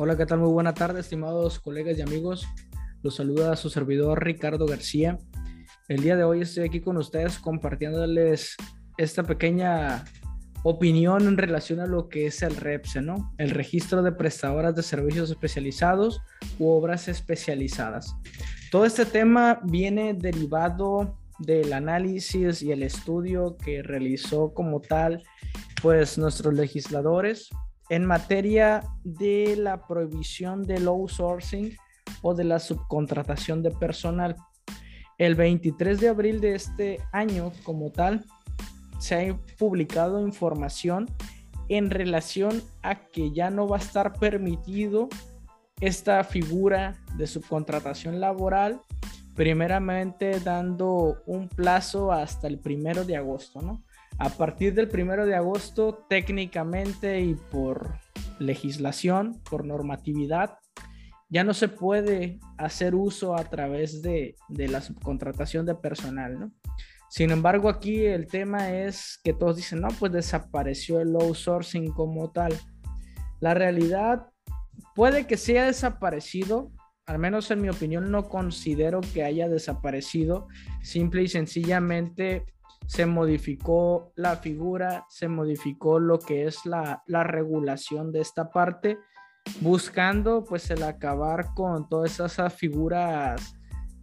Hola, ¿qué tal? Muy buena tarde, estimados colegas y amigos. Los saluda su servidor Ricardo García. El día de hoy estoy aquí con ustedes compartiéndoles esta pequeña opinión en relación a lo que es el REPSE, ¿no? El registro de prestadoras de servicios especializados u obras especializadas. Todo este tema viene derivado del análisis y el estudio que realizó como tal, pues nuestros legisladores en materia de la prohibición del outsourcing o de la subcontratación de personal. El 23 de abril de este año, como tal, se ha publicado información en relación a que ya no va a estar permitido esta figura de subcontratación laboral, primeramente dando un plazo hasta el primero de agosto, ¿no? A partir del primero de agosto, técnicamente y por legislación, por normatividad, ya no se puede hacer uso a través de, la subcontratación de personal, ¿no? Sin embargo, aquí el tema es que todos dicen, no, pues desapareció el outsourcing como tal. La realidad puede que sea desaparecido, al menos en mi opinión no considero que haya desaparecido, simple y sencillamente se modificó la figura, se modificó lo que es la, regulación de esta parte, buscando pues el acabar con todas esas figuras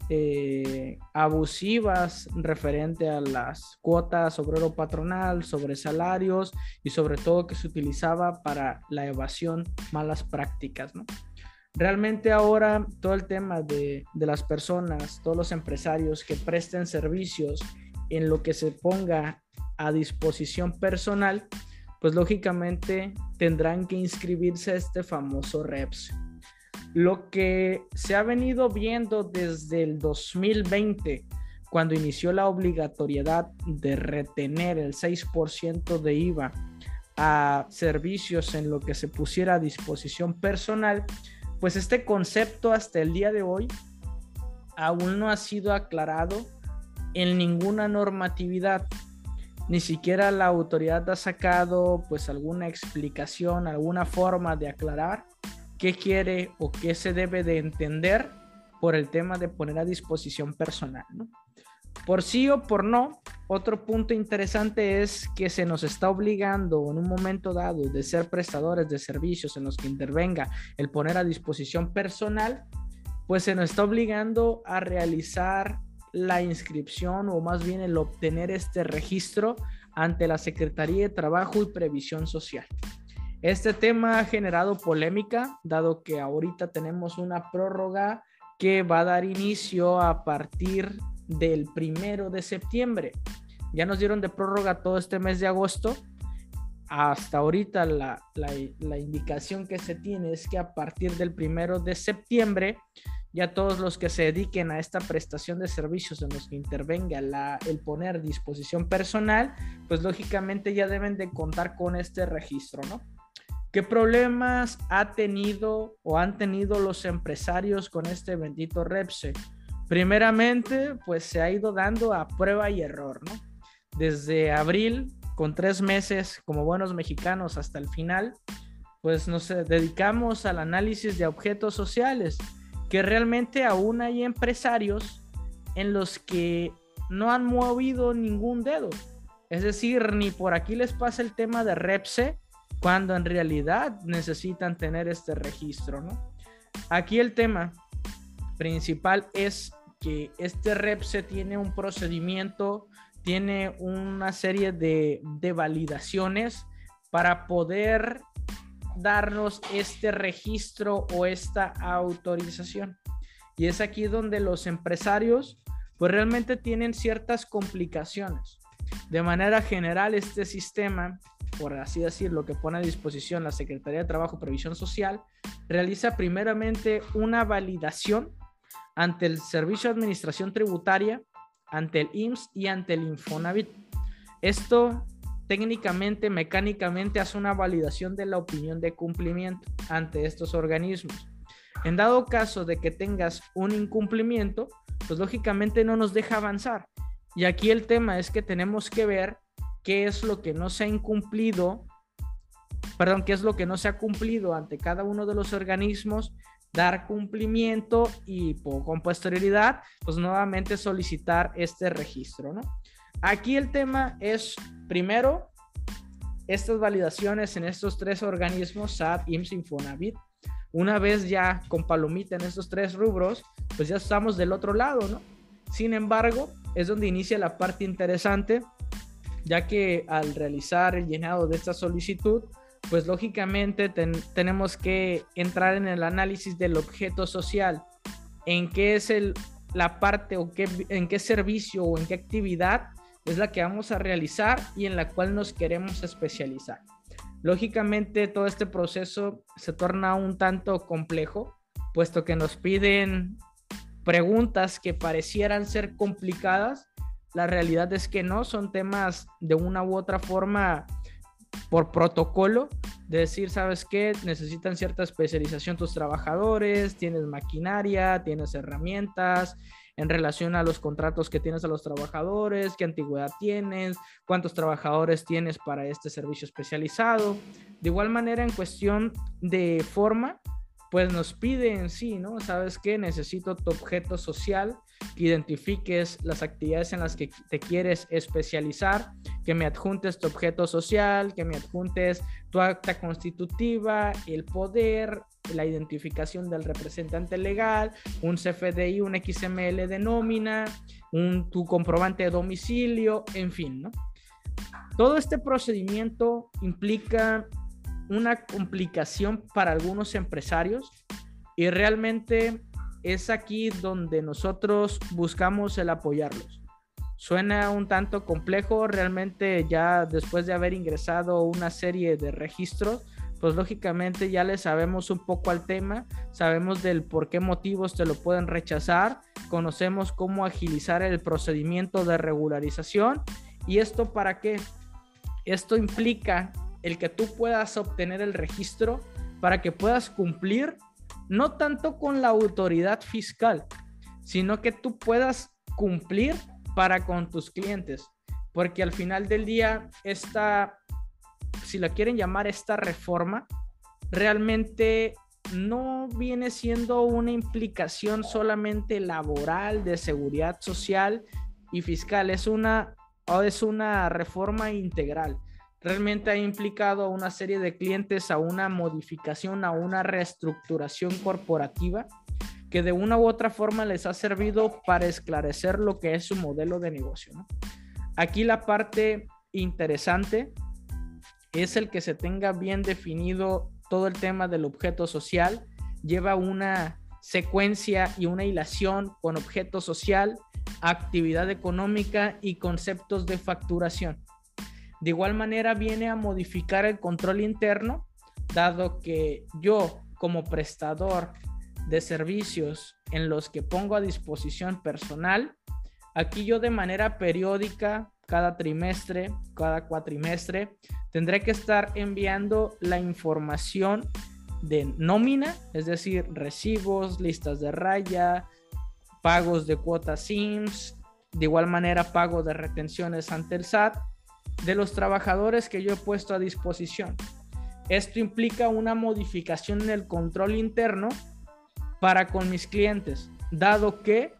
eh, abusivas referente a las cuotas obrero patronal, sobre salarios y sobre todo que se utilizaba para la evasión malas prácticas, Realmente ahora todo el tema de, de las personas, todos los empresarios que presten servicios en lo que se ponga a disposición personal, pues lógicamente tendrán que inscribirse a este famoso REPS. Lo que se ha venido viendo desde el 2020, cuando inició la obligatoriedad de retener el 6% de IVA a servicios en lo que se pusiera a disposición personal, pues este concepto hasta el día de hoy aún no ha sido aclarado en ninguna normatividad. Ni siquiera la autoridad ha sacado pues alguna explicación, alguna forma de aclarar qué quiere o qué se debe de entender por el tema de poner a disposición personal. Por sí o por no, otro punto interesante es que se nos está obligando en un momento dado de ser prestadores de servicios en los que intervenga el poner a disposición personal, pues se nos está obligando a realizar la inscripción o más bien el obtener este registro ante la Secretaría de Trabajo y Previsión Social. Este tema ha generado polémica, dado que ahorita tenemos una prórroga que va a dar inicio a partir del primero de septiembre. Ya nos dieron de prórroga todo este mes de agosto. Hasta ahorita la, la indicación que se tiene es que a partir del primero de septiembre ya todos los que se dediquen a esta prestación de servicios en los que intervenga la, el poner disposición personal, pues lógicamente ya deben de contar con este registro, ¿no? ¿Qué problemas ha tenido o han tenido los empresarios con este bendito REPSE? Primeramente, pues se ha ido dando a prueba y error, ¿no? Desde abril, con tres meses como buenos mexicanos hasta el final, pues nos dedicamos al análisis de objetos sociales que realmente aún hay empresarios en los que no han movido ningún dedo. Es decir, ni por aquí les pasa el tema de REPSE cuando en realidad necesitan tener este registro, ¿no? Aquí el tema principal es que este REPSE tiene un procedimiento, tiene una serie de, de validaciones para poder darnos este registro o esta autorización. Y es aquí donde los empresarios pues realmente tienen ciertas complicaciones. De manera general, este sistema, por así decirlo, que pone a disposición la Secretaría de Trabajo y Previsión Social, realiza primeramente una validación ante el Servicio de Administración Tributaria, ante el IMSS y ante el Infonavit. Esto técnicamente, mecánicamente hace una validación de la opinión de cumplimiento ante estos organismos. En dado caso de que tengas un incumplimiento, pues lógicamente no nos deja avanzar. Y aquí el tema es que tenemos que ver qué es lo que no se ha incumplido perdón, qué es lo que no se ha cumplido ante cada uno de los organismos, dar cumplimiento y con posterioridad, pues nuevamente solicitar este registro. Aquí el tema es, primero, estas validaciones en estos tres organismos, SAT, IMSS, Infonavit, una vez ya con palomita en estos tres rubros, pues ya estamos del otro lado. Sin embargo, es donde inicia la parte interesante, ya que al realizar el llenado de esta solicitud, pues lógicamente tenemos que entrar en el análisis del objeto social, en qué es el, la parte o qué, en qué servicio o en qué actividad es la que vamos a realizar y en la cual nos queremos especializar. Lógicamente todo este proceso se torna un tanto complejo, puesto que nos piden preguntas que parecieran ser complicadas. La realidad es que no, son temas de una u otra forma por protocolo, de decir, ¿sabes qué? Necesitan cierta especialización tus trabajadores, tienes maquinaria, tienes herramientas, en relación a los contratos que tienes a los trabajadores, qué antigüedad tienes, cuántos trabajadores tienes para este servicio especializado. De igual manera, en cuestión de forma, pues nos pide en sí, ¿no? ¿Sabes qué? Necesito tu objeto social, que identifiques las actividades en las que te quieres especializar, que me adjuntes tu objeto social, que me adjuntes tu acta constitutiva, el poder, la identificación del representante legal, un CFDI, un XML de nómina, un, tu comprobante de domicilio, en fin, ¿no? Todo este procedimiento implica una complicación para algunos empresarios y realmente es aquí donde nosotros buscamos el apoyarlos. Suena un tanto complejo, realmente ya después de haber ingresado una serie de registros, pues lógicamente ya le sabemos un poco al tema, sabemos del por qué motivos te lo pueden rechazar, conocemos cómo agilizar el procedimiento de regularización y esto para qué? Esto implica el que tú puedas obtener el registro para que puedas cumplir no tanto con la autoridad fiscal, sino que tú puedas cumplir para con tus clientes. Porque al final del día, esta, si la quieren llamar esta reforma, realmente no viene siendo una implicación solamente laboral, de seguridad social y fiscal, es una, es una reforma integral realmente ha implicado a una serie de clientes a una modificación, a una reestructuración corporativa que de una u otra forma les ha servido para esclarecer lo que es su modelo de negocio. Aquí la parte interesante es el que se tenga bien definido todo el tema del objeto social, lleva una secuencia y una hilación con objeto social, actividad económica y conceptos de facturación. De igual manera viene a modificar el control interno, dado que yo como prestador de servicios en los que pongo a disposición personal, aquí yo de manera periódica, cada trimestre, cada cuatrimestre, tendré que estar enviando la información de nómina, es decir, recibos, listas de raya, pagos de cuotas SIMS, de igual manera pago de retenciones ante el SAT de los trabajadores que yo he puesto a disposición. Esto implica una modificación en el control interno para con mis clientes, dado que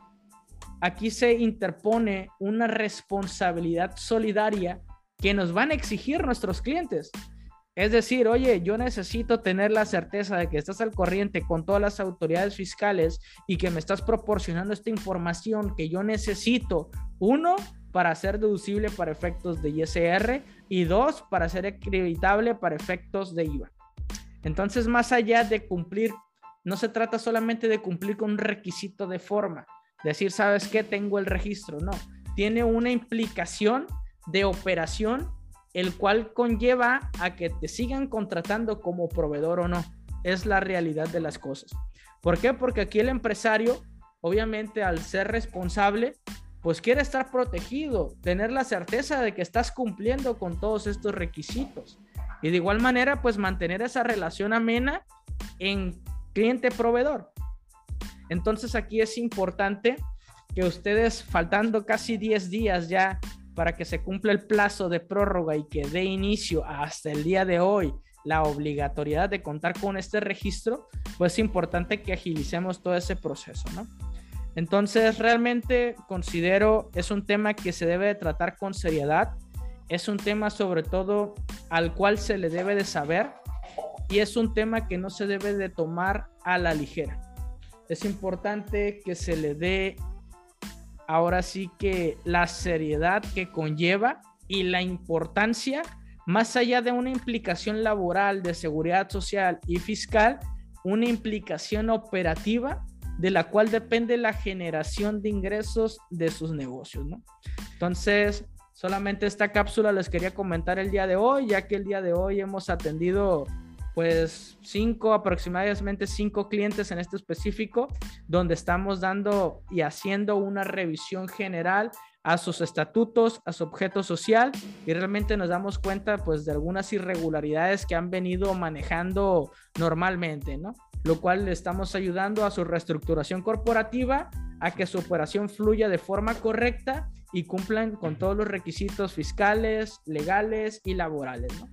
aquí se interpone una responsabilidad solidaria que nos van a exigir nuestros clientes. Es decir, oye, yo necesito tener la certeza de que estás al corriente con todas las autoridades fiscales y que me estás proporcionando esta información que yo necesito. Uno, para ser deducible para efectos de ISR y dos, para ser acreditable para efectos de IVA. Entonces, más allá de cumplir, no se trata solamente de cumplir con un requisito de forma, decir, ¿sabes qué? Tengo el registro, no. Tiene una implicación de operación, el cual conlleva a que te sigan contratando como proveedor o no. Es la realidad de las cosas. ¿Por qué? Porque aquí el empresario, obviamente, al ser responsable, pues quiere estar protegido, tener la certeza de que estás cumpliendo con todos estos requisitos. Y de igual manera, pues mantener esa relación amena en cliente-proveedor. Entonces aquí es importante que ustedes, faltando casi 10 días ya para que se cumpla el plazo de prórroga y que dé inicio hasta el día de hoy la obligatoriedad de contar con este registro, pues es importante que agilicemos todo ese proceso, ¿no? Entonces, realmente considero es un tema que se debe de tratar con seriedad, es un tema sobre todo al cual se le debe de saber y es un tema que no se debe de tomar a la ligera. Es importante que se le dé ahora sí que la seriedad que conlleva y la importancia, más allá de una implicación laboral, de seguridad social y fiscal, una implicación operativa de la cual depende la generación de ingresos de sus negocios, ¿no? Entonces, solamente esta cápsula les quería comentar el día de hoy, ya que el día de hoy hemos atendido pues cinco, aproximadamente cinco clientes en este específico, donde estamos dando y haciendo una revisión general a sus estatutos, a su objeto social y realmente nos damos cuenta pues de algunas irregularidades que han venido manejando normalmente, ¿no? Lo cual le estamos ayudando a su reestructuración corporativa, a que su operación fluya de forma correcta y cumplan con todos los requisitos fiscales, legales y laborales, ¿no?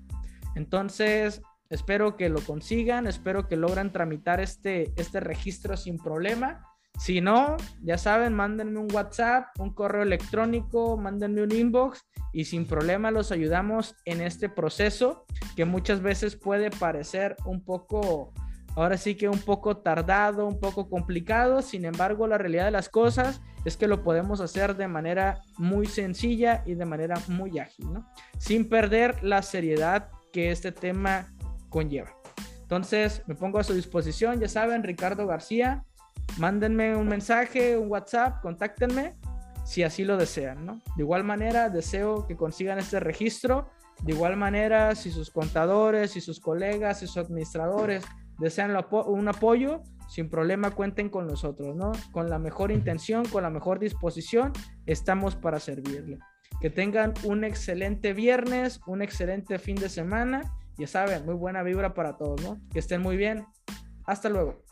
Entonces, Espero que lo consigan, espero que logran tramitar este, este registro sin problema. Si no, ya saben, mándenme un WhatsApp, un correo electrónico, mándenme un inbox y sin problema los ayudamos en este proceso que muchas veces puede parecer un poco, ahora sí que un poco tardado, un poco complicado. Sin embargo, la realidad de las cosas es que lo podemos hacer de manera muy sencilla y de manera muy ágil, ¿no? Sin perder la seriedad que este tema conlleva. Entonces, me pongo a su disposición, ya saben, Ricardo García, mándenme un mensaje, un WhatsApp, contáctenme si así lo desean, ¿no? De igual manera, deseo que consigan este registro. De igual manera, si sus contadores, si sus colegas, si sus administradores desean un apoyo, sin problema cuenten con nosotros, ¿no? Con la mejor intención, con la mejor disposición, estamos para servirle. Que tengan un excelente viernes, un excelente fin de semana ya saben, muy buena vibra para todos, ¿no? Que estén muy bien. Hasta luego.